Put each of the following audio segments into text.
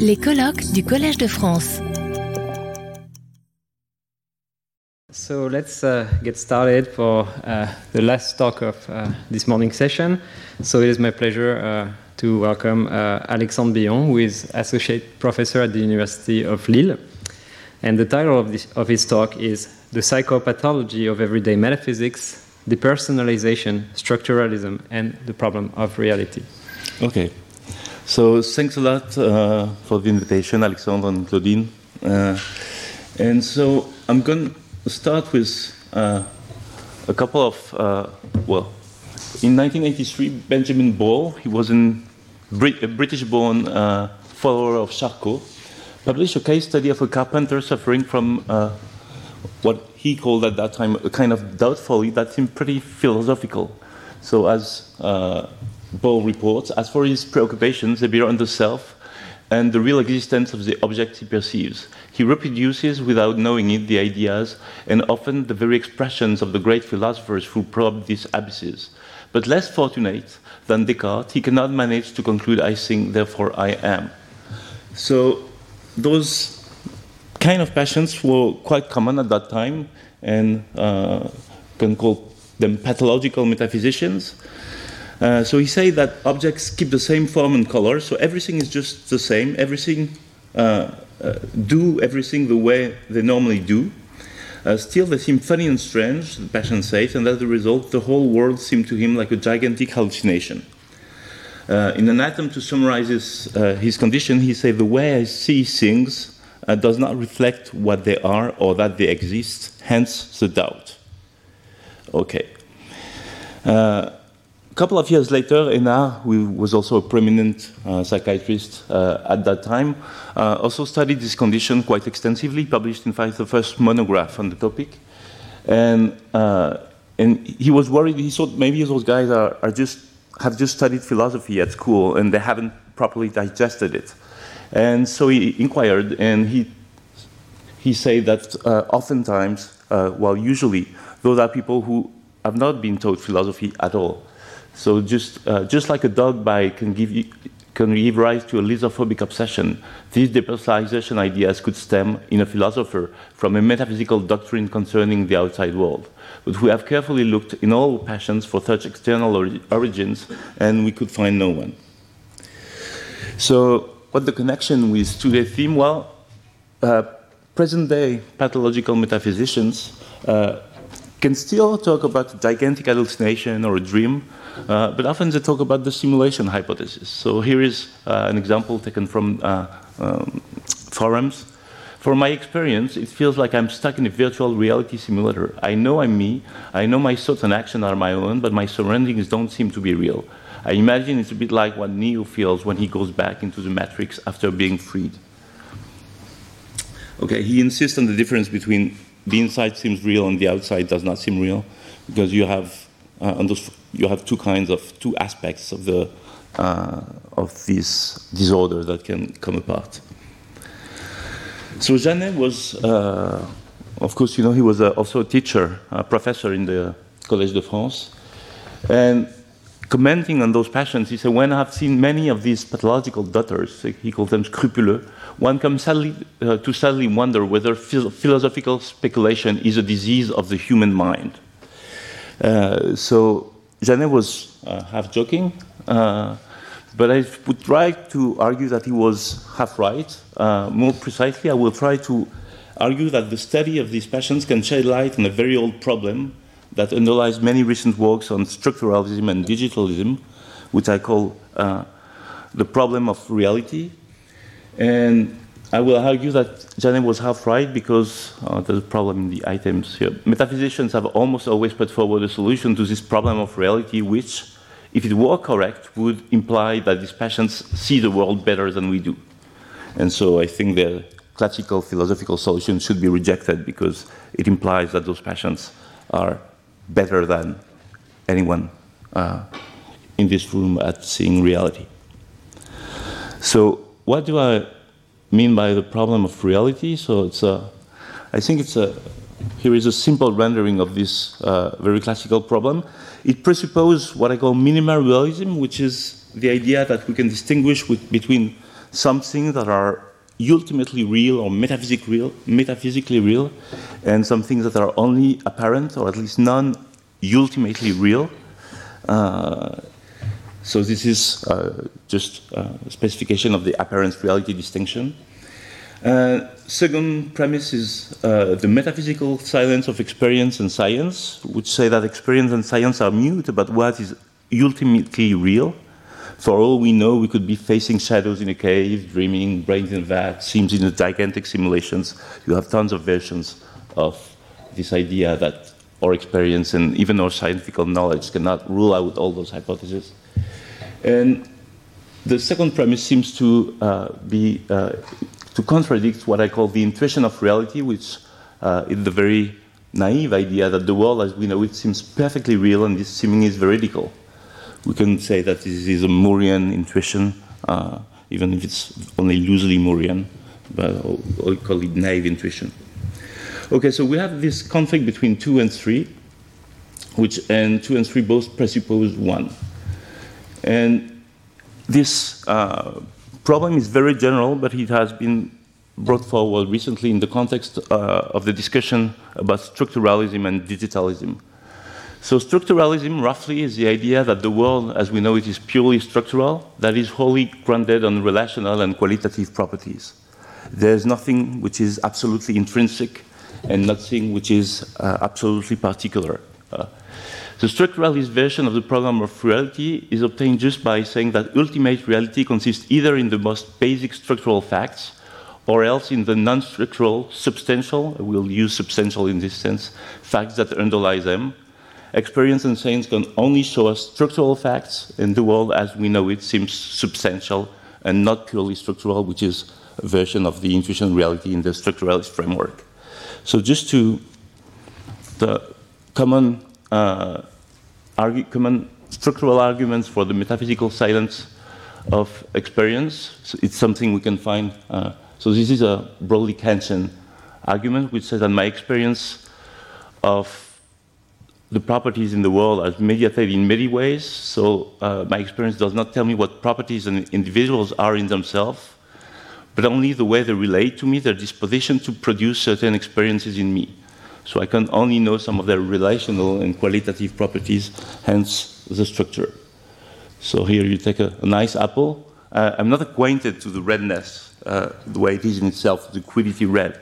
Les colloques du Collège de France. So let's uh, get started for uh, the last talk of uh, this morning session. So it is my pleasure uh, to welcome uh, Alexandre Billon, who is Associate Professor at the University of Lille. And the title of, this, of his talk is The Psychopathology of Everyday Metaphysics, Depersonalization, Structuralism, and the Problem of Reality. Okay. So thanks a lot uh, for the invitation, Alexandre and Claudine. Uh, and so I'm going to start with uh, a couple of, uh, well, in 1983, Benjamin Ball, he was an, a British-born uh, follower of Charcot, published a case study of a carpenter suffering from uh, what he called at that time a kind of doubtfully that seemed pretty philosophical. So as Ball reports, as for his preoccupations, they bear on the self and the real existence of the object he perceives. He reproduces, without knowing it, the ideas and often the very expressions of the great philosophers who probed these abysses. But less fortunate than Descartes, he cannot manage to conclude, I think, therefore I am. So, those kind of passions were quite common at that time, and uh, can call them pathological metaphysicians. Uh, so he said that objects keep the same form and color, so everything is just the same. Everything uh, uh, do everything the way they normally do. Uh, still, they seem funny and strange, the passion says, and as a result, the whole world seemed to him like a gigantic hallucination. Uh, in an attempt to summarize his, his condition, he said, The way I see things does not reflect what they are or that they exist, hence the doubt. Okay. Couple of years later, Hénard, who was also a prominent uh, psychiatrist uh, at that time, uh, also studied this condition quite extensively, published, in fact, the first monograph on the topic. And, uh, and he was worried, he thought maybe those guys are, are just, have just studied philosophy at school and they haven't properly digested it. And so he inquired, and he, he said that uh, oftentimes, uh, well, usually, those are people who have not been taught philosophy at all. So just, uh, just like a dog bite can give, you, can give rise to a lyssophobic obsession, these depersonalization ideas could stem in a philosopher from a metaphysical doctrine concerning the outside world. But we have carefully looked in all passions for such external ori origins, and we could find no one. So, what the connection with today's theme? Well, uh, present day pathological metaphysicians uh, can still talk about gigantic hallucination or a dream, uh, but often they talk about the simulation hypothesis. So here is uh, an example taken from uh, um, forums. From my experience, it feels like I'm stuck in a virtual reality simulator. I know I'm me, I know my thoughts and actions are my own, but my surroundings don't seem to be real. I imagine it's a bit like what Neo feels when he goes back into the matrix after being freed. Okay, he insists on the difference between the inside seems real and the outside does not seem real, because you have uh, and those, you have two kinds of two aspects of the uh, of this disorder that can come apart. So Janet was, uh, of course, you know, he was also a teacher, a professor in the Collège de France, and commenting on those passions, he said, When I've seen many of these pathological daughters, he called them scrupuleux, one comes sadly, uh, to sadly wonder whether philosophical speculation is a disease of the human mind. Uh, so Janet was uh, half joking, uh, but I would try to argue that he was half right. more precisely, I will try to argue that the study of these passions can shed light on a very old problem that underlies many recent works on structuralism and digitalism, which I call uh, the problem of reality. And I will argue that Janet was half right because uh, there's a problem in the items here. Metaphysicians have almost always put forward a solution to this problem of reality, which, if it were correct, would imply that these passions see the world better than we do. And so I think the classical philosophical solution should be rejected because it implies that those passions are better than anyone uh, in this room at seeing reality. So, what do I mean by the problem of reality. So it's a, I think it's a, here is a simple rendering of this uh, very classical problem. It presupposes what I call minimal realism, which is the idea that we can distinguish with, between some things that are ultimately real or metaphysic real, metaphysically real, and some things that are only apparent or at least non ultimately real. Uh, so this is uh, just a specification of the apparent reality distinction. Uh, second premise is uh, the metaphysical silence of experience and science, which say that experience and science are mute about what is ultimately real. For all we know, we could be facing shadows in a cave, dreaming, brains in a vat, seems in gigantic simulations. You have tons of versions of this idea that our experience and even our scientific knowledge cannot rule out all those hypotheses. And the second premise seems to uh, be uh, to contradict what I call the intuition of reality, which uh, is the very naive idea that the world as we know it seems perfectly real and this seeming is veridical. We can say that this is a Moorean intuition, uh, even if it's only loosely Moorean, but I'll call it naive intuition. Okay, so we have this conflict between two and three, which and two and three both presuppose one. And this uh, problem is very general, but it has been brought forward recently in the context uh, of the discussion about structuralism and digitalism. So, structuralism roughly is the idea that the world as we know it is purely structural, that is wholly grounded on relational and qualitative properties. There's nothing which is absolutely intrinsic and nothing which is uh, absolutely particular. Uh, the structuralist version of the problem of reality is obtained just by saying that ultimate reality consists either in the most basic structural facts or else in the non structural, substantial, we'll use substantial in this sense, facts that underlie them. Experience and science can only show us structural facts, and the world as we know it seems substantial and not purely structural, which is a version of the intuition reality in the structuralist framework. So, just to the common uh, common structural arguments for the metaphysical silence of experience. So it's something we can find. Uh, so this is a broadly Kantian argument, which says that my experience of the properties in the world are mediated in many ways. So uh, my experience does not tell me what properties and individuals are in themselves, but only the way they relate to me, their disposition to produce certain experiences in me. So I can only know some of their relational and qualitative properties, hence the structure. So here you take a, a nice apple. Uh, I'm not acquainted to the redness, uh, the way it is in itself, the quiddity red.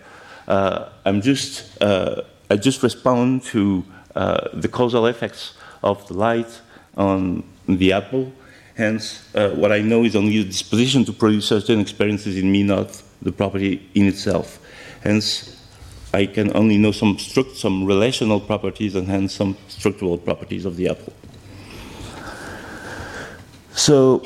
Uh, I'm just, uh, I just respond to uh, the causal effects of the light on the apple. Hence, uh, what I know is only the disposition to produce certain experiences in me, not the property in itself. Hence, I can only know some, some relational properties and hence some structural properties of the apple. So,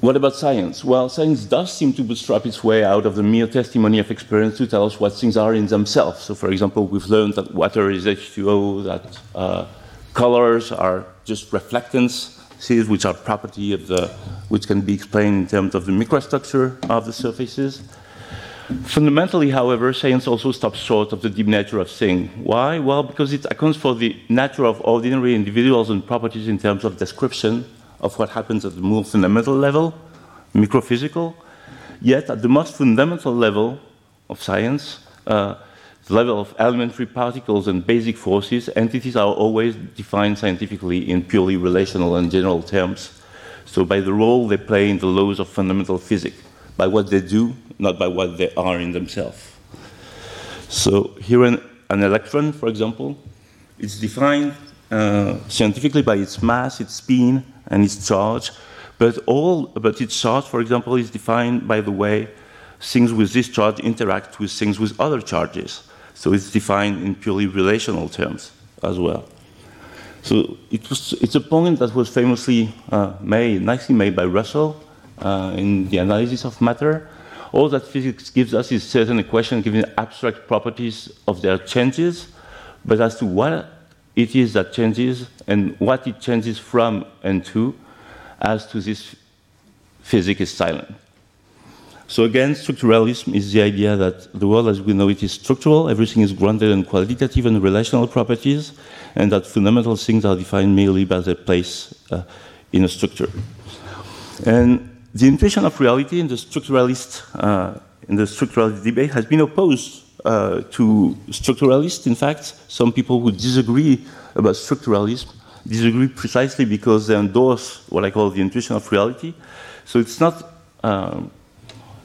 what about science? Well, science does seem to bootstrap its way out of the mere testimony of experience to tell us what things are in themselves. So, for example, we've learned that water is H2O, that uh, colors are just reflectances, which are property of the, which can be explained in terms of the microstructure of the surfaces. Fundamentally, however, science also stops short of the deep nature of things. Why? Well, because it accounts for the nature of ordinary individuals and properties in terms of description of what happens at the more fundamental level, microphysical. Yet, at the most fundamental level of science, uh, the level of elementary particles and basic forces, entities are always defined scientifically in purely relational and general terms. So, by the role they play in the laws of fundamental physics, by what they do not by what they are in themselves. So here an, an electron, for example, it's defined uh, scientifically by its mass, its spin, and its charge, but all but its charge, for example, is defined by the way things with this charge interact with things with other charges. So it's defined in purely relational terms as well. So it was, it's a point that was famously uh, made, nicely made by Russell in the analysis of matter, all that physics gives us is certain equations giving abstract properties of their changes, but as to what it is that changes and what it changes from and to, as to this, physics is silent. So again, structuralism is the idea that the world as we know it is structural, everything is grounded in qualitative and relational properties, and that fundamental things are defined merely by their place uh, in a structure. And the intuition of reality in the structuralist uh, in the structuralist debate has been opposed uh, to structuralists. In fact, some people who disagree about structuralism disagree precisely because they endorse what I call the intuition of reality. So it's not. Um,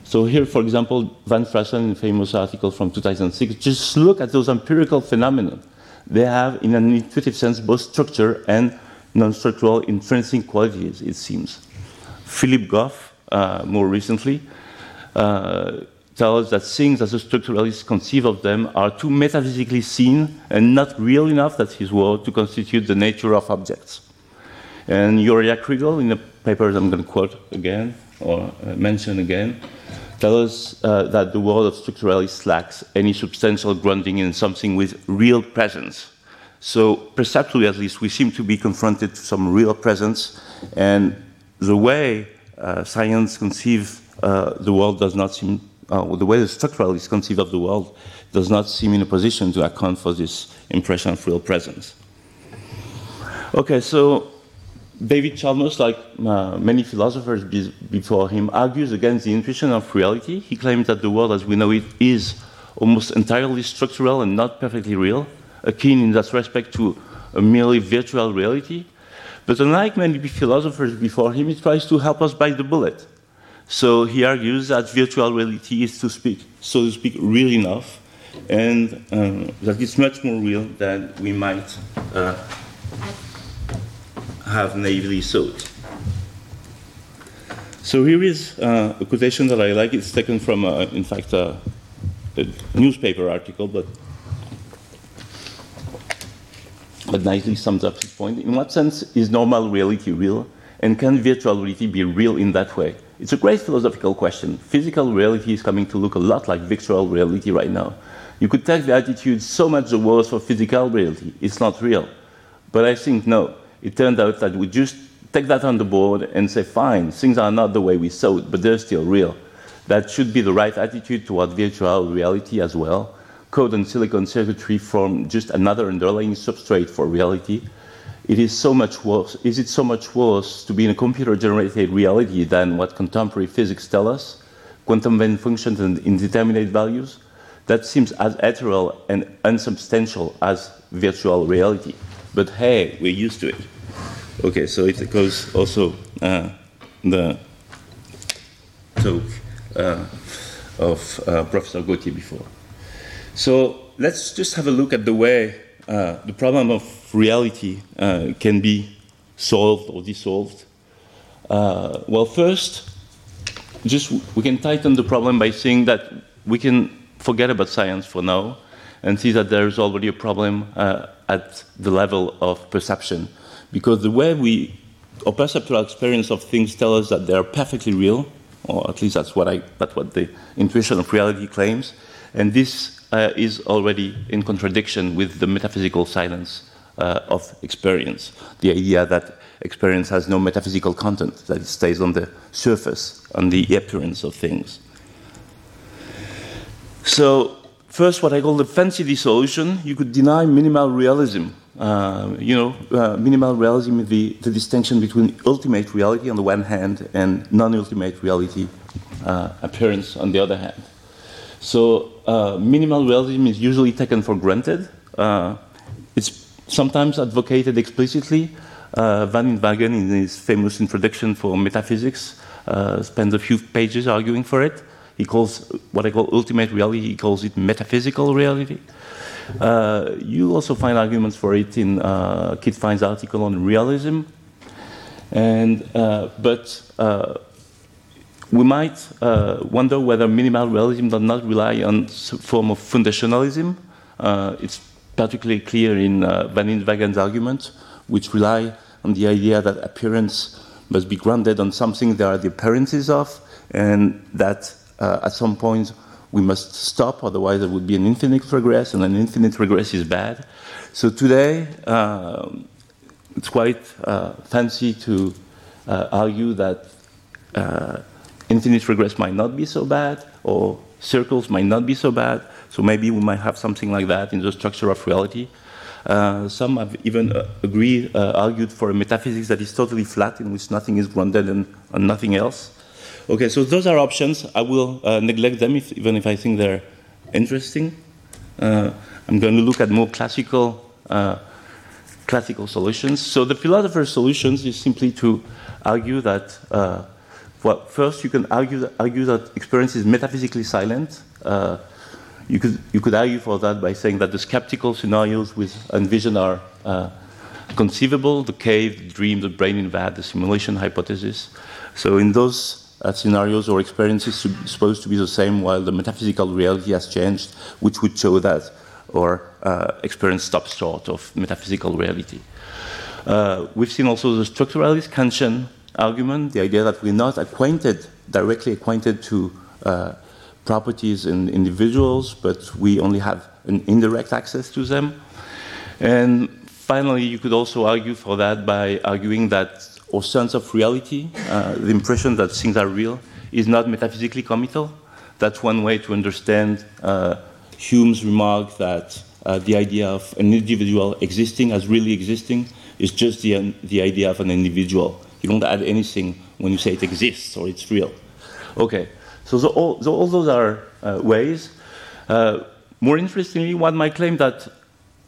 so here, for example, Van Fraassen, in a famous article from 2006, just look at those empirical phenomena. They have, in an intuitive sense, both structure and non-structural intrinsic qualities, it seems. Philip Goff, uh, more recently, uh, tells us that things as the structuralists conceive of them are too metaphysically seen and not real enough, that's his word, to constitute the nature of objects. And Uriah Kriegel, in the paper I'm going to quote again, or uh, mention again, tells us uh, that the world of structuralists lacks any substantial grounding in something with real presence. So, perceptually at least, we seem to be confronted to some real presence, and the way uh, science conceives uh, the world does not seem, uh, the way the structuralists conceive of the world does not seem in a position to account for this impression of real presence. Okay, so David Chalmers, like uh, many philosophers be before him, argues against the intuition of reality. He claims that the world as we know it is almost entirely structural and not perfectly real, akin in that respect to a merely virtual reality. But unlike many philosophers before him, he tries to help us bite the bullet. So he argues that virtual reality is, to speak, so to speak, real enough, and um, that it's much more real than we might uh, have naively thought. So here is uh, a quotation that I like. It's taken from, uh, in fact, uh, a newspaper article, but but nicely sums up his point. In what sense is normal reality real, and can virtual reality be real in that way? It's a great philosophical question. Physical reality is coming to look a lot like virtual reality right now. You could take the attitude so much the worse for physical reality. It's not real. But I think no it turned out that we just take that on the board and say, fine, things are not the way we saw it, but they're still real. That should be the right attitude toward virtual reality as well. Code and silicon circuitry form just another underlying substrate for reality. It is so much worse. Is it so much worse to be in a computer-generated reality than what contemporary physics tell us? Quantum wave functions and indeterminate values? That seems as ethereal and unsubstantial as virtual reality. But hey, we're used to it. Okay, so it goes also uh, the talk uh, of uh, Professor Gautier before. So let's just have a look at the way uh, the problem of reality uh, can be solved or dissolved. Uh, well, first, just we can tighten the problem by saying that we can forget about science for now and see that there is already a problem uh, at the level of perception. Because the way we, our perceptual experience of things tell us that they are perfectly real, or at least that's what, I, that's what the intuition of reality claims, and this uh, is already in contradiction with the metaphysical silence uh, of experience, the idea that experience has no metaphysical content, that it stays on the surface, on the appearance of things. So First, what I call the fancy dissolution, you could deny minimal realism. Uh, you know, uh, minimal realism is the, the, distinction between ultimate reality on the one hand and non ultimate reality uh, appearance on the other hand. So, uh, minimal realism is usually taken for granted. Uh, it's sometimes advocated explicitly. Uh, Van Inwagen, in his famous introduction for metaphysics, spends a few pages arguing for it. He calls what I call ultimate reality, he calls it metaphysical reality. Uh, you also find arguments for it in uh, Kit Fine's article on realism. And, uh, but uh, we might uh, wonder whether minimal realism does not rely on some form of foundationalism. Uh, it's particularly clear in Van Inwagen's argument, which rely on the idea that appearance must be grounded on something there are the appearances of, and that uh, at some point we must stop, otherwise there would be an infinite regress, and an infinite regress is bad. So today, uh, it's quite uh, fancy to uh, argue that uh, infinite regress might not be so bad, or circles might not be so bad. So maybe we might have something like that in the structure of reality. Uh, some have even uh, agreed, uh, argued for a metaphysics that is totally flat, in which nothing is grounded and, and nothing else. Okay, so those are options. I will uh, neglect them if, even if I think they're interesting. Uh, I'm going to look at more classical, uh, classical solutions. So the philosopher's solutions is simply to argue that, well, first you can argue that, argue that experience is metaphysically silent. Uh, you could, you could argue for that by saying that the skeptical scenarios with envision are uh, conceivable, the cave, the dream, the brain in vat, the simulation hypothesis. So in those uh, scenarios, our experience is supposed to be the same while the metaphysical reality has changed, which would show that our uh, experience stops short of metaphysical reality. Uh, we've seen also the structuralist Kantian argument, the idea that we're not acquainted, directly acquainted to uh, properties in individuals, but we only have an indirect access to them. And finally, you could also argue for that by arguing that our sense of reality, uh, the impression that things are real, is not metaphysically committal. That's one way to understand uh, Hume's remark that uh, the idea of an individual existing as really existing is just the, the idea of an individual. You don't add anything when you say it exists or it's real. Okay, so the, all, all, those are uh, ways. Uh, more interestingly, one might claim that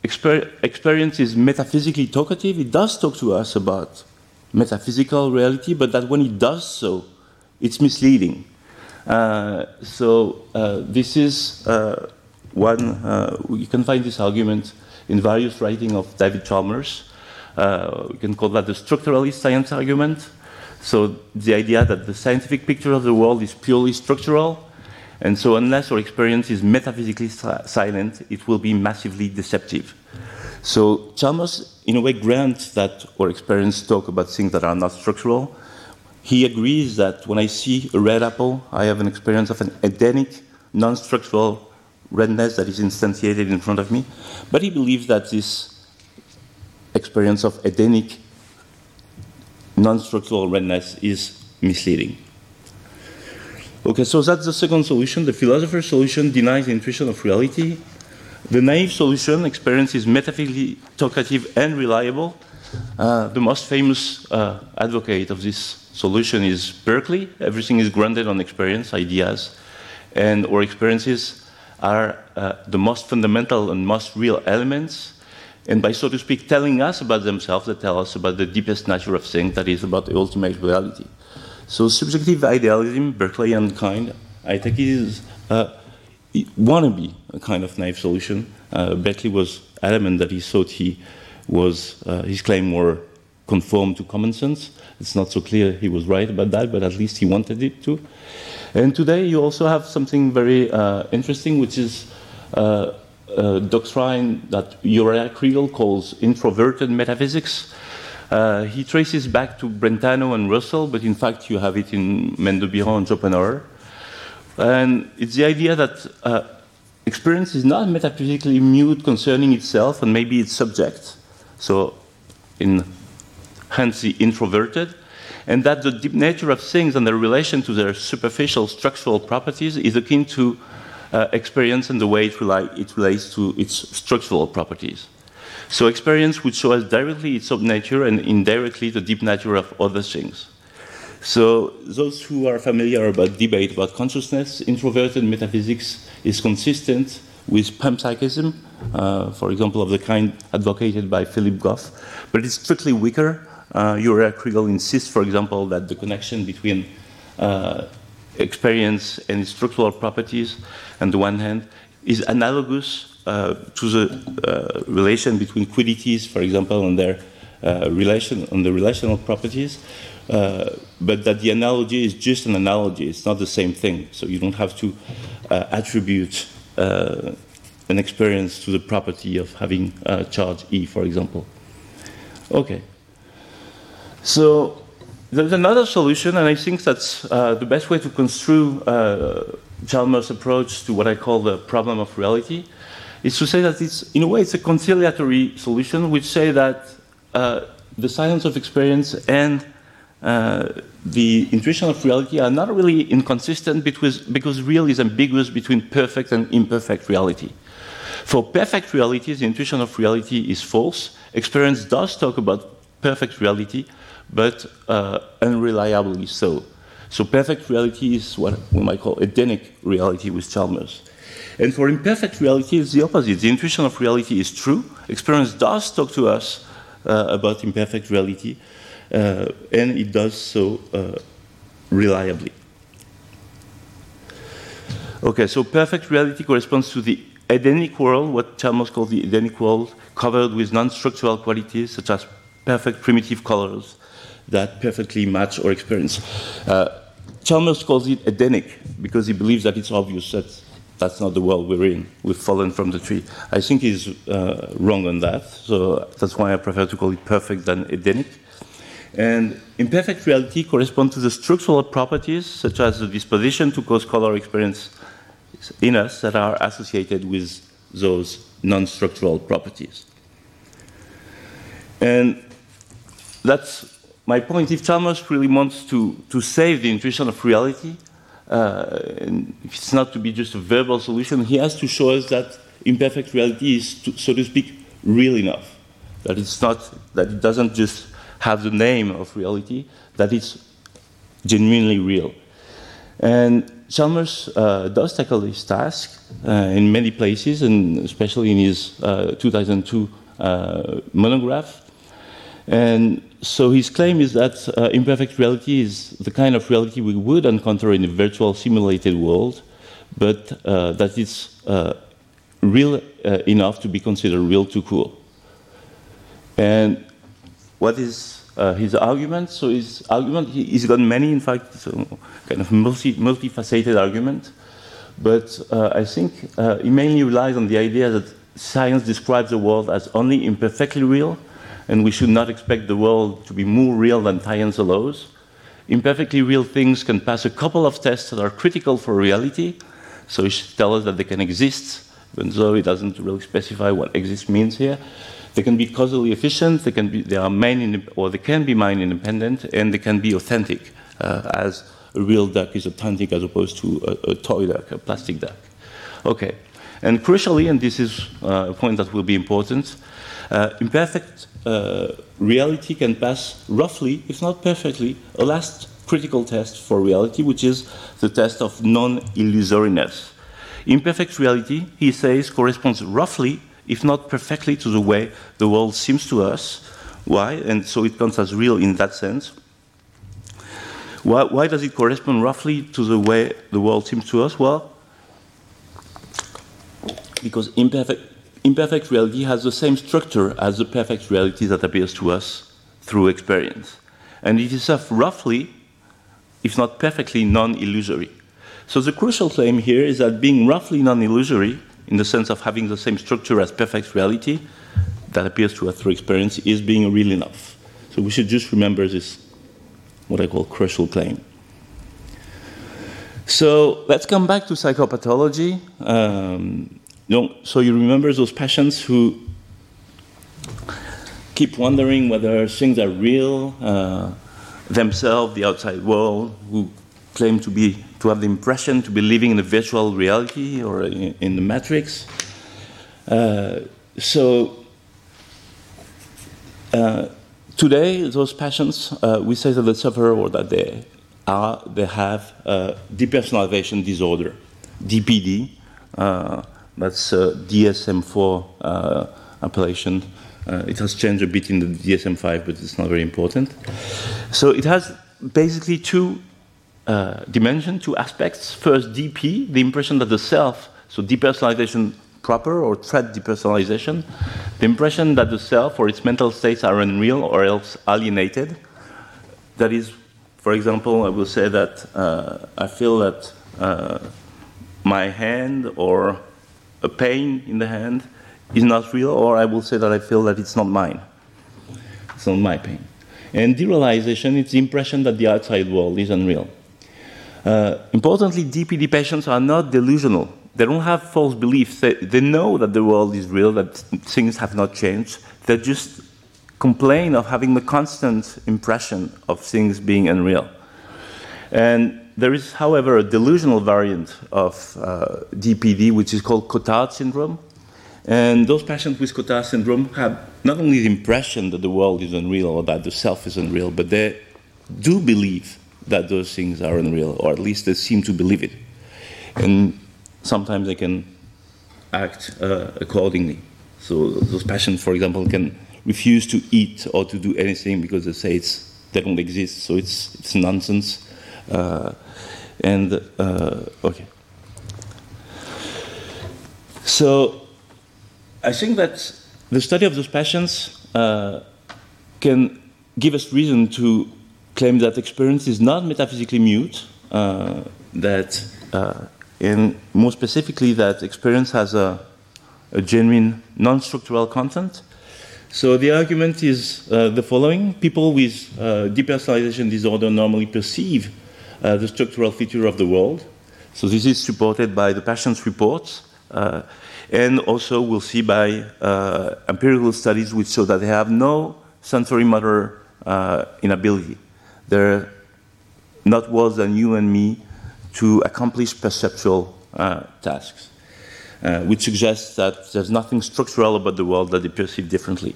exper experience is metaphysically talkative. It does talk to us about metaphysical reality, but that when it does so, it's misleading. Uh, so uh, this is uh, one, uh, you can find this argument in various writing of David Chalmers. Uh, we can call that the structuralist science argument. So the idea that the scientific picture of the world is purely structural, and so unless our experience is metaphysically silent, it will be massively deceptive. So Chalmers, in a way, grants that our experience talk about things that are not structural. He agrees that when I see a red apple, I have an experience of an Edenic, non-structural redness that is instantiated in front of me. But he believes that this experience of Edenic, non-structural redness is misleading. Okay, so that's the second solution. The philosopher's solution denies the intuition of reality the naive solution experience is metaphysically talkative and reliable. Uh, the most famous uh, advocate of this solution is Berkeley. Everything is grounded on experience, ideas, and our experiences are uh, the most fundamental and most real elements, and by so to speak, telling us about themselves, they tell us about the deepest nature of things, that is, about the ultimate reality. So, subjective idealism, Berkeleyan kind, I think is uh, want to be a kind of naive solution. Uh, Berkeley was adamant that he thought he was, uh, his claim were conform to common sense. It's not so clear he was right about that, but at least he wanted it to. And today you also have something very uh, interesting, which is uh, a doctrine that Uriah Kriegel calls introverted metaphysics. Uh, he traces back to Brentano and Russell, but in fact you have it in Biran and Schopenhauer. And it's the idea that uh, experience is not metaphysically mute concerning itself and maybe its subject. So, in, hence the introverted, and that the deep nature of things and their relation to their superficial structural properties is akin to uh, experience and the way it, rely, it, relates to its structural properties. So experience would show us directly its own nature and indirectly the deep nature of other things. So those who are familiar about debate about consciousness, introverted metaphysics is consistent with panpsychism, uh, for example, of the kind advocated by Philip Goff, but it's strictly weaker. Uh, Uriah Kriegel insists, for example, that the connection between uh, experience and its structural properties, on the one hand, is analogous uh, to the uh, relation between quiddities, for example, and their uh, relation on the relational properties, uh, but that the analogy is just an analogy. It's not the same thing. So you don't have to uh, attribute uh, an experience to the property of having charge E, for example. Okay. So there's another solution, and I think that's the best way to construe Chalmers' approach to what I call the problem of reality, is to say that it's, in a way, it's a conciliatory solution, which say that uh, the science of experience and uh, the intuition of reality are not really inconsistent because, because real is ambiguous between perfect and imperfect reality. For perfect reality, the intuition of reality is false. Experience does talk about perfect reality, but uh, unreliably so. So perfect reality is what we might call Edenic reality with Chalmers. And for imperfect reality, it's the opposite. The intuition of reality is true. Experience does talk to us uh, about imperfect reality, uh, and it does so uh, reliably. Okay, so perfect reality corresponds to the Edenic world, what Chalmers calls the Edenic world, covered with non structural qualities such as perfect primitive colors that perfectly match our experience. Uh, Chalmers calls it Edenic because he believes that it's obvious that that's not the world we're in. We've fallen from the tree. I think he's uh, wrong on that, so that's why I prefer to call it perfect than Edenic. And imperfect reality corresponds to the structural properties, such as the disposition to cause color experience in us, that are associated with those non structural properties. And that's my point. If Chalmers really wants to, to save the intuition of reality, uh, if it's not to be just a verbal solution, he has to show us that imperfect reality is, to, so to speak, real enough. That it's not, that it doesn't just have the name of reality, that it's genuinely real. And Chalmers uh, does tackle this task uh, in many places, and especially in his uh, 2002 uh, monograph. And so his claim is that uh, imperfect reality is the kind of reality we would encounter in a virtual simulated world, but uh, that it's real enough to be considered real to cool. And what is uh, his argument. So his argument, he, has got many, in fact, so kind of multi, multifaceted argument. But uh, I think uh, he mainly relies on the idea that science describes the world as only imperfectly real, and we should not expect the world to be more real than science allows. Imperfectly real things can pass a couple of tests that are critical for reality. So it should tell us that they can exist, even though he doesn't really specify what exist means here. They can be causally efficient, they, can be, they are main or they can be mind independent, and they can be authentic, uh, as a real duck is authentic as opposed to a, a, toy duck, a plastic duck. Okay, and crucially, and this is uh, a point that will be important, uh, imperfect uh, reality can pass roughly, if not perfectly, a last critical test for reality, which is the test of non illusoriness. Imperfect reality, he says, corresponds roughly if not perfectly, to the way the world seems to us. Why? And so it counts as real in that sense. Why, why does it correspond roughly to the way the world seems to us? Well, because imperfect, imperfect reality has the same structure as the perfect reality that appears to us through experience. And it is roughly, if not perfectly, non illusory. So the crucial claim here is that being roughly non illusory in the sense of having the same structure as perfect reality that appears to us through experience is being real enough. So we should just remember this, what I call crucial claim. So let's come back to psychopathology. Um, you know, so you remember those patients who keep wondering whether things are real, uh, themselves, the outside world, who claim to be to have the impression to be living in a virtual reality or in, in the matrix. Uh, so uh, today, those patients, uh, we say that they suffer or that they are they have depersonalization disorder, DPD. Uh, that's DSM-4 uh, appellation. Uh, it has changed a bit in the DSM-5, but it's not very important. So it has basically two uh, two aspects. First, DP, the impression that the self, so depersonalization proper or threat depersonalization, the impression that the self or its mental states are unreal or else alienated. That is, for example, I will say that uh, I feel that uh, my hand or a pain in the hand is not real, or I will say that I feel that it's not mine. It's not my pain. And derealization is the impression that the outside world is unreal. Uh, importantly, DPD patients are not delusional. They don't have false beliefs. They, they know that the world is real, that things have not changed. They just complain of having the constant impression of things being unreal. And there is, however, a delusional variant of uh, DPD, which is called Cotard syndrome. And those patients with Cotard syndrome have not only the impression that the world is unreal or that the self is unreal, but they do believe that those things are unreal, or at least they seem to believe it. And sometimes they can act uh, accordingly. So those patients, for example, can refuse to eat or to do anything because they say it's, they don't exist, so it's, it's nonsense. Uh, and, uh, okay. So I think that the study of those patients uh, can give us reason to claim that experience is not metaphysically mute, uh, that, uh, and more specifically, that experience has a, a genuine non structural content. So the argument is uh, the following people with uh, depersonalization disorder normally perceive uh, the structural feature of the world. So this is supported by the patient's reports. Uh, and also, we'll see by uh, empirical studies which show that they have no sensory motor uh, inability. They're not worse than you and me to accomplish perceptual uh, tasks, which suggests that there's nothing structural about the world that they perceive differently.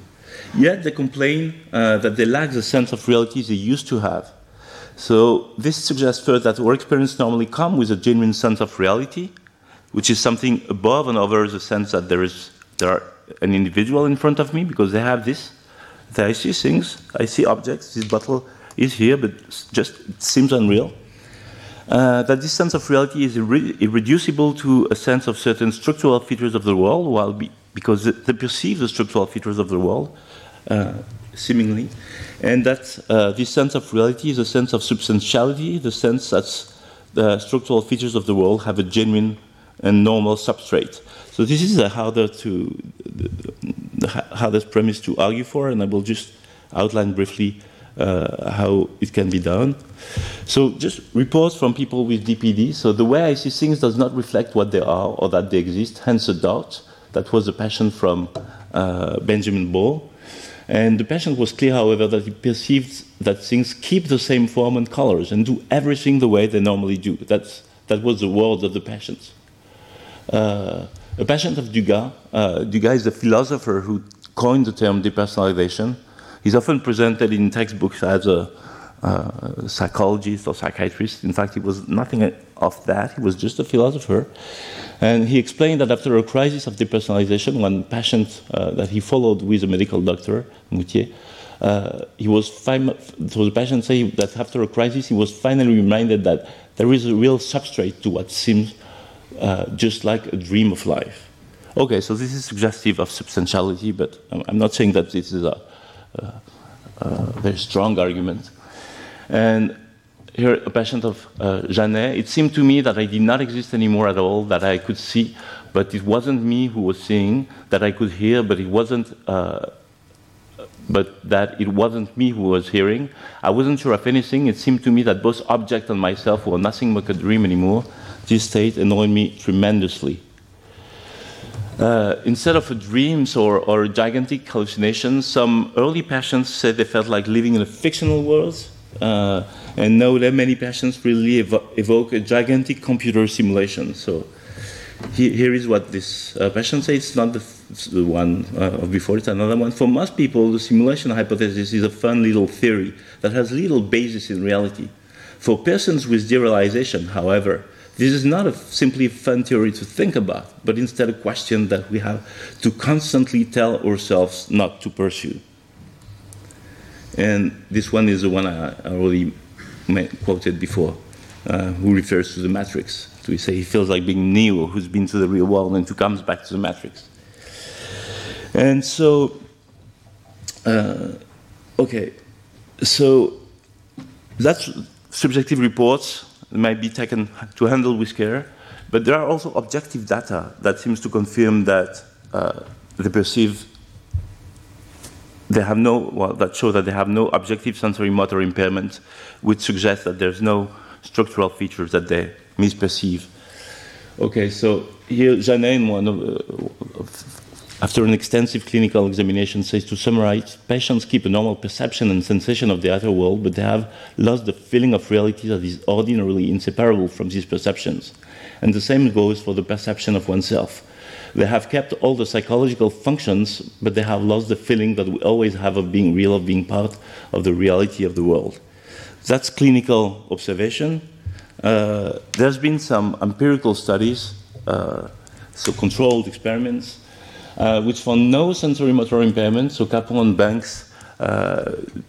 Yet they complain that they lack the sense of reality they used to have. So this suggests first that our experience normally come with a genuine sense of reality, which is something above and over the sense that there is there are an individual in front of me because they have this. That I see things, I see objects. This bottle is here, but just it seems unreal. Uh, that this sense of reality is irre irreducible to a sense of certain structural features of the world, while be, because they perceive the structural features of the world, uh, seemingly, and that uh, this sense of reality is a sense of substantiality, the sense that the structural features of the world have a genuine and normal substrate. So this is a harder to the hardest premise to argue for, and I will just outline briefly uh, how it can be done. So just reports from people with DPD. So the way I see things does not reflect what they are or that they exist. Hence a doubt. That was a passion from uh, Benjamin Ball. And the patient was clear, however, that he perceived that things keep the same form and colors and do everything the way they normally do. That's, that was the world of the patient. Uh, a patient of Dugas, uh, Dugas is a philosopher who coined the term depersonalization. He's often presented in textbooks as a uh, psychologist or psychiatrist. In fact, he was nothing of that. He was just a philosopher. And he explained that after a crisis of depersonalization, one patient uh, that he followed with a medical doctor, Moutier, uh, he was fine, so the patient said that after a crisis, he was finally reminded that there is a real substrate to what seems uh, just like a dream of life. Okay, so this is suggestive of substantiality, but I'm not saying that this is a, a, a very strong argument. And here, a patient of uh, Janet, it seemed to me that I did not exist anymore at all, that I could see, but it wasn't me who was seeing, that I could hear, but it wasn't, uh, but that it wasn't me who was hearing. I wasn't sure of anything. It seemed to me that both object and myself were nothing but a dream anymore. This state annoyed me tremendously. Uh, instead of dreams or, or gigantic hallucinations, some early patients said they felt like living in a fictional world. Uh, and know that many patients really evo evoke a gigantic computer simulation. So he, here is what this uh, patient says. It's not the, the one uh, before, it's another one. For most people, the simulation hypothesis is a fun little theory that has little basis in reality. For persons with derealization, however, this is not a simply fun theory to think about, but instead a question that we have to constantly tell ourselves not to pursue. And this one is the one I already quoted before, uh, who refers to the matrix. So we say he feels like being Neo, who's been to the real world and who comes back to the matrix. And so, uh, okay, so that's subjective reports might be taken to handle with care, but there are also objective data that seems to confirm that uh, they perceive they have no, well, that show that they have no objective sensory motor impairment, which suggests that there's no structural features that they misperceive. Okay, so here Janet, one of, uh, after an extensive clinical examination, says to summarize, patients keep a normal perception and sensation of the outer world, but they have lost the feeling of reality that is ordinarily inseparable from these perceptions. And the same goes for the perception of oneself. They have kept all the psychological functions, but they have lost the feeling that we always have of being real, of being part of the reality of the world. that's clinical observation. Uh, there's been some empirical studies, uh, so controlled experiments, uh, which found no sensory motor impairment. So Capon and Banks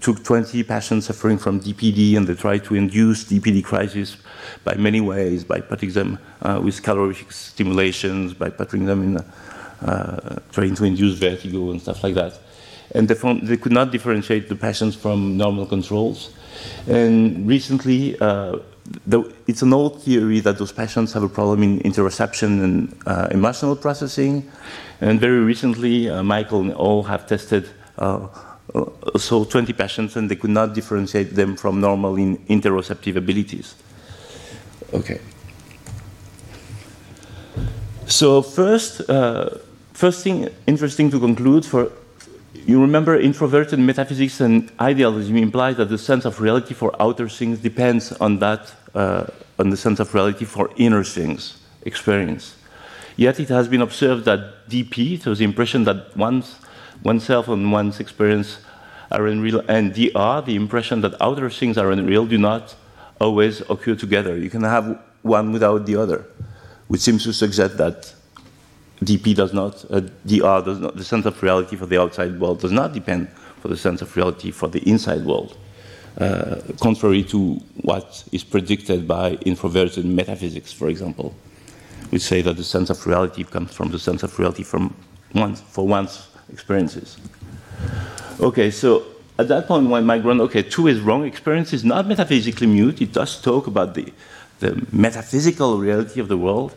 took 20 patients suffering from DPD and they tried to induce DPD crisis by many ways, by putting them uh, with calorific stimulations, by putting them in, uh, trying to induce vertigo and stuff like that. And they, found they could not differentiate the patients from normal controls. And recently, uh, the, it's an old theory that those patients have a problem in interoception and uh, emotional processing. And very recently, uh, Michal and all have tested uh, so 20 patients, and they could not differentiate them from normal in interoceptive abilities. Okay. So first, uh, first thing interesting to conclude for you remember introverted metaphysics and idealism implies that the sense of reality for outer things depends on that, uh, on the sense of reality for inner things, experience. Yet it has been observed that DP, so the impression that one's, oneself and one's experience are unreal, and the DR, the impression that outer things are unreal, do not always occur together. You can have one without the other, which seems to suggest that DP does not, uh, DR does not, the sense of reality for the outside world does not depend for the sense of reality for the inside world, uh, contrary to what is predicted by introverted metaphysics, for example, which say that the sense of reality comes from the sense of reality from one's, for one's experiences. Okay, so at that point, when my grand, okay, two is wrong, experience is not metaphysically mute, it does talk about the, the metaphysical reality of the world,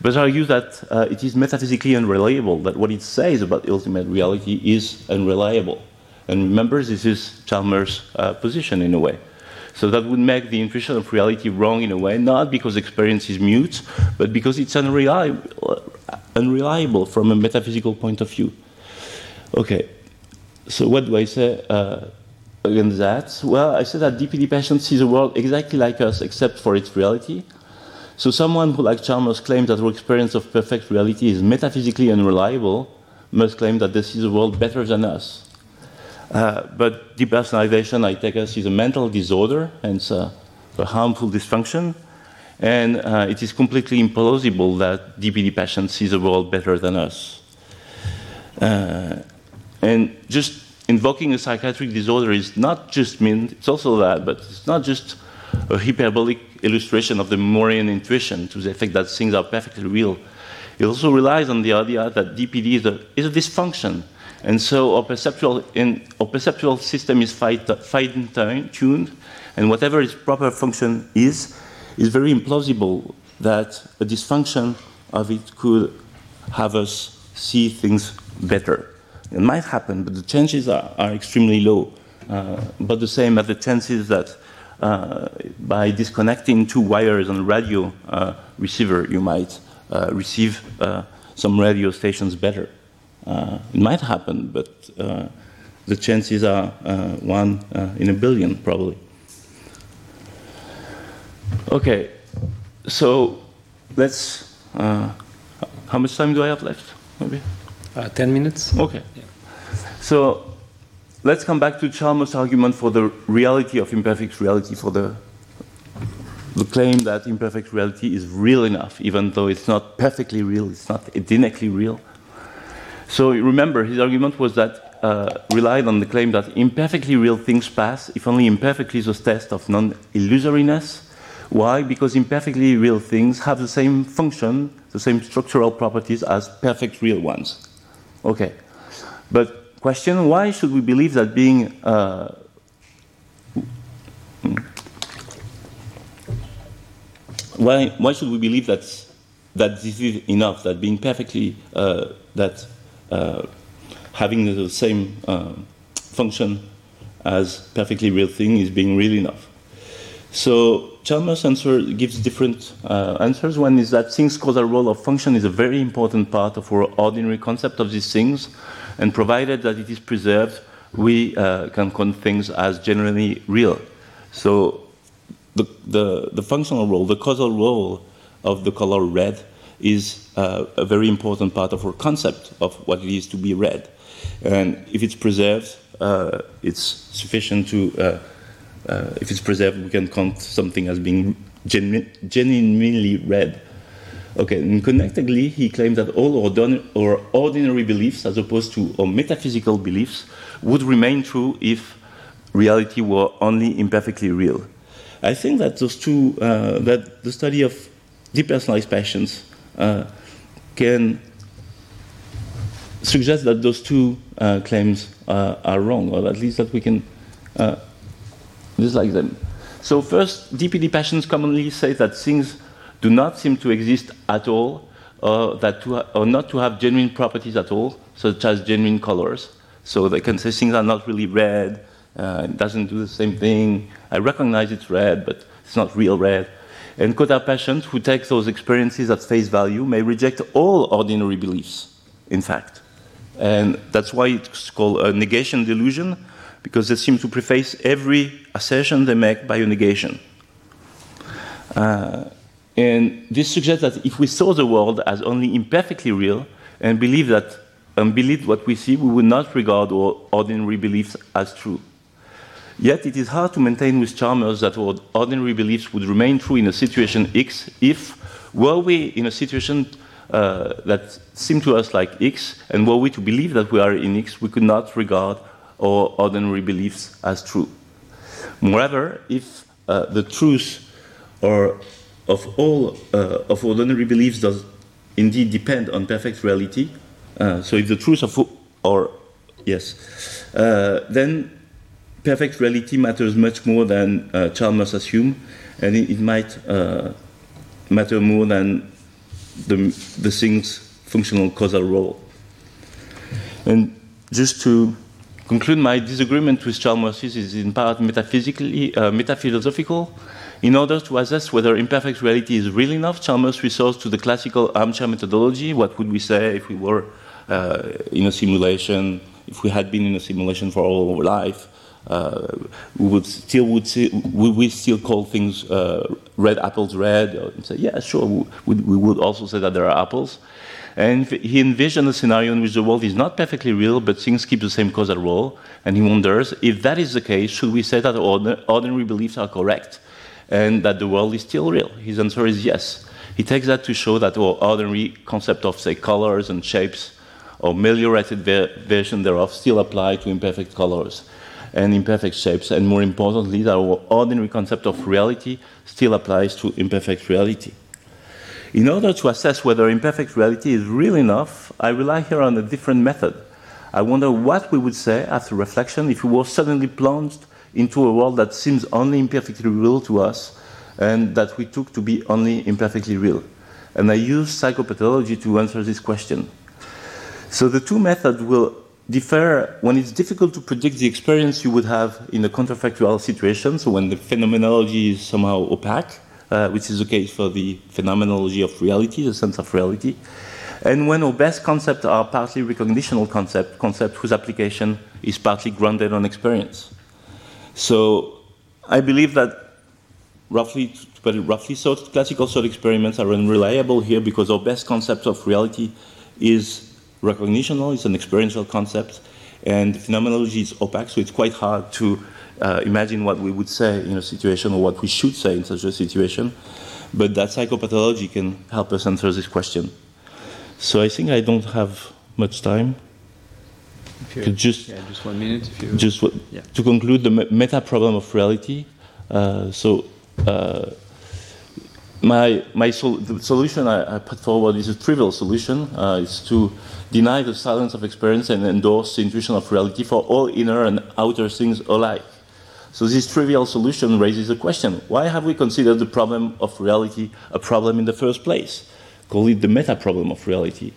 but argue that uh, it is metaphysically unreliable, that what it says about ultimate reality is unreliable. And remember, this is Chalmers' uh, position in a way. So that would make the intuition of reality wrong in a way, not because experience is mute, but because it's unreliable, unreliable from a metaphysical point of view. Okay, so what do I say uh, against that? Well, I say that DPD patient sees the world exactly like us, except for its reality. So someone who, like Chalmers, claims that our experience of perfect reality is metaphysically unreliable must claim that they see the world better than us. Uh, but depersonalization, I take us, is a mental disorder and a, a harmful dysfunction. And uh, it is completely implausible that DPD patients see the world better than us. Uh, and just invoking a psychiatric disorder is not just mean, it's also that, but it's not just a hyperbolic illustration of the Moorean intuition to the effect that things are perfectly real. It also relies on the idea that DPD is a, is a dysfunction. And so our perceptual, in, our perceptual system is fine-tuned, and whatever its proper function is, is very implausible that a dysfunction of it could have us see things better. It might happen, but the chances are, are extremely low. Uh, but the same as the chances that uh, by disconnecting two wires on a radio uh, receiver, you might uh, receive some radio stations better. it might happen, but the chances are one in a billion, probably. Okay, so let's. how much time do I have left? Maybe. Uh, 10 minutes. Okay. So let's come back to Chalmers' argument for the reality of imperfect reality, for the, the claim that imperfect reality is real enough, even though it's not perfectly real, it's not identically real. So remember, his argument was that uh, relied on the claim that imperfectly real things pass if only imperfectly a test of non-illusoriness. Why? Because imperfectly real things have the same function, the same structural properties as perfect real ones. Okay. But question why should we believe that being uh, why, why should we believe that, that this is enough, that being perfectly, uh, that uh, having the same uh, function as perfectly real thing is being real enough? So Chalmers' answer gives different uh, answers. One is that things causal role of function is a very important part of our ordinary concept of these things. And provided that it is preserved, we uh, can count things as generally real. So the, the, the, functional role, the causal role of the color red is uh, a very important part of our concept of what it is to be red. And if it's preserved, uh, it's sufficient to uh, uh, if it's preserved, we can count something as being genu- genuinely red. Okay, and connectedly, he claimed that all or ordinary beliefs, as opposed to metaphysical beliefs, would remain true if reality were only imperfectly real. I think that those two, uh, that the study of depersonalized passions uh, can suggest that those two uh, claims uh, are wrong, or at least that we can uh, like them. So, first, DPD passions commonly say that things do not seem to exist at all, or, that to or not to have genuine properties at all, such as genuine colors. So, they can say things are not really red, uh, it doesn't do the same thing. I recognize it's red, but it's not real red. And Cotard passions who take those experiences at face value may reject all ordinary beliefs, in fact. And that's why it's called a negation delusion, because they seem to preface every assertion they make by a negation. Uh, and this suggests that if we saw the world as only imperfectly real and believe that and believe what we see, we would not regard our ordinary beliefs as true. Yet it is hard to maintain with Chalmers that our ordinary beliefs would remain true in a situation X if, were we in a situation uh, that seemed to us like X, and were we to believe that we are in X, we could not regard our ordinary beliefs as true. Moreover, if uh, the truth or of all uh, of ordinary beliefs does indeed depend on perfect reality, uh, so if the truth of or yes, uh, then perfect reality matters much more than uh, Chalmers assume, and it, it might uh, matter more than the, the thing's functional causal role. And just to conclude, my disagreement with Chalmers is in part metaphysically, uh, metaphilosophical. In order to assess whether imperfect reality is real enough, Chalmers resorts to the classical armchair methodology. What would we say if we were uh, in a simulation, if we had been in a simulation for all our life? Uh, we would still would see, would we still call things uh, red apples red and say yeah sure we, we, would also say that there are apples and he envisioned a scenario in which the world is not perfectly real but things keep the same causal role and he wonders if that is the case should we say that ordinary beliefs are correct and that the world is still real? His answer is yes. He takes that to show that our ordinary concept of say colors and shapes or meliorated ver- version thereof still apply to imperfect colors and imperfect shapes, and more importantly, that our ordinary concept of reality still applies to imperfect reality. In order to assess whether imperfect reality is real enough, I rely here on a different method. I wonder what we would say after reflection if we were suddenly plunged into a world that seems only imperfectly real to us and that we took to be only imperfectly real. And I use psychopathology to answer this question. So the two methods will differ when it's difficult to predict the experience you would have in a counterfactual situation, so when the phenomenology is somehow opaque, uh, which is the case for the phenomenology of reality, the sense of reality, and when our best concepts are partly recognitional concepts, concepts whose application is partly grounded on experience. So I believe that roughly, but roughly, so classical thought experiments are unreliable here because our best concept of reality is recognitional, it's an experiential concept, and phenomenology is opaque, so it's quite hard to uh, imagine what we would say in a situation or what we should say in such a situation. But that psychopathology can help us answer this question. So I think I don't have much time. just, yeah, just one minute. If you, just what, yeah. to conclude the meta problem of reality. Uh, so uh, my, my sol- the solution I, I, put forward is a trivial solution. Uh, it's to deny the silence of experience and endorse the intuition of reality for all inner and outer things alike. So this trivial solution raises a question. Why have we considered the problem of reality a problem in the first place? Call it the meta problem of reality.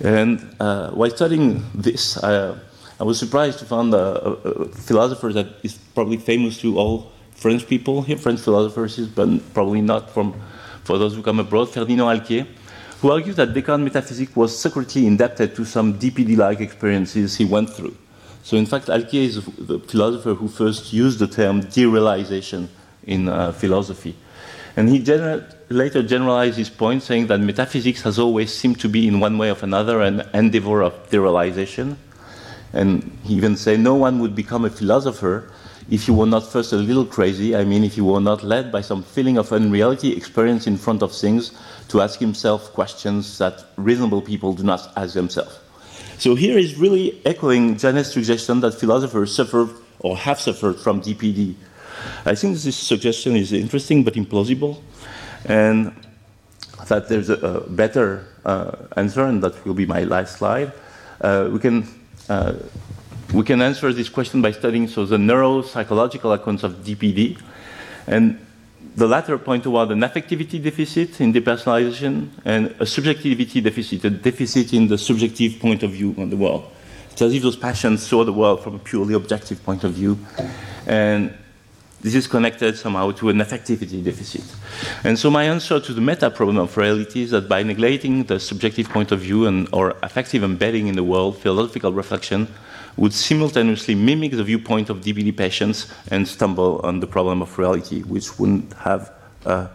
And uh, while studying this, I, was surprised to find a, a, a philosopher that is probably famous to all French people here, French philosophers, but probably not from, for those who come abroad, Ferdinand Alquié, who argued that Descartes' metaphysics was secretly indebted to some DPD like experiences he went through. So, in fact, Alquié is the philosopher who first used the term derealization in uh, philosophy. And he gener- later generalized his point, saying that metaphysics has always seemed to be, in one way or another, an endeavor of derealization. And he even said no one would become a philosopher if you were not first a little crazy, I mean, if you were not led by some feeling of unreality experience in front of things to ask himself questions that reasonable people do not ask themselves. So here is really echoing Janet's suggestion that philosophers suffer or have suffered from DPD. I think this suggestion is interesting but implausible, and that there's a, a better uh, answer, and that will be my last slide. Uh, we can uh, we can answer this question by studying so the neuropsychological accounts of DPD, and the latter point toward an affectivity deficit in depersonalization and a subjectivity deficit, a deficit in the subjective point of view on the world. It's as if those passions saw the world from a purely objective point of view, and this is connected somehow to an affectivity deficit. And so my answer to the meta problem of reality is that by neglecting the subjective point of view and or affective embedding in the world, philosophical reflection would simultaneously mimic the viewpoint of DPD patients and stumble on the problem of reality, which wouldn't have uh,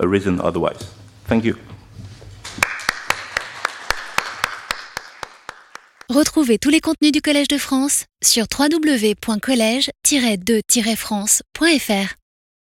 arisen otherwise. Thank you. Retrouvez tous les contenus du Collège de France sur www.college-de-france.fr.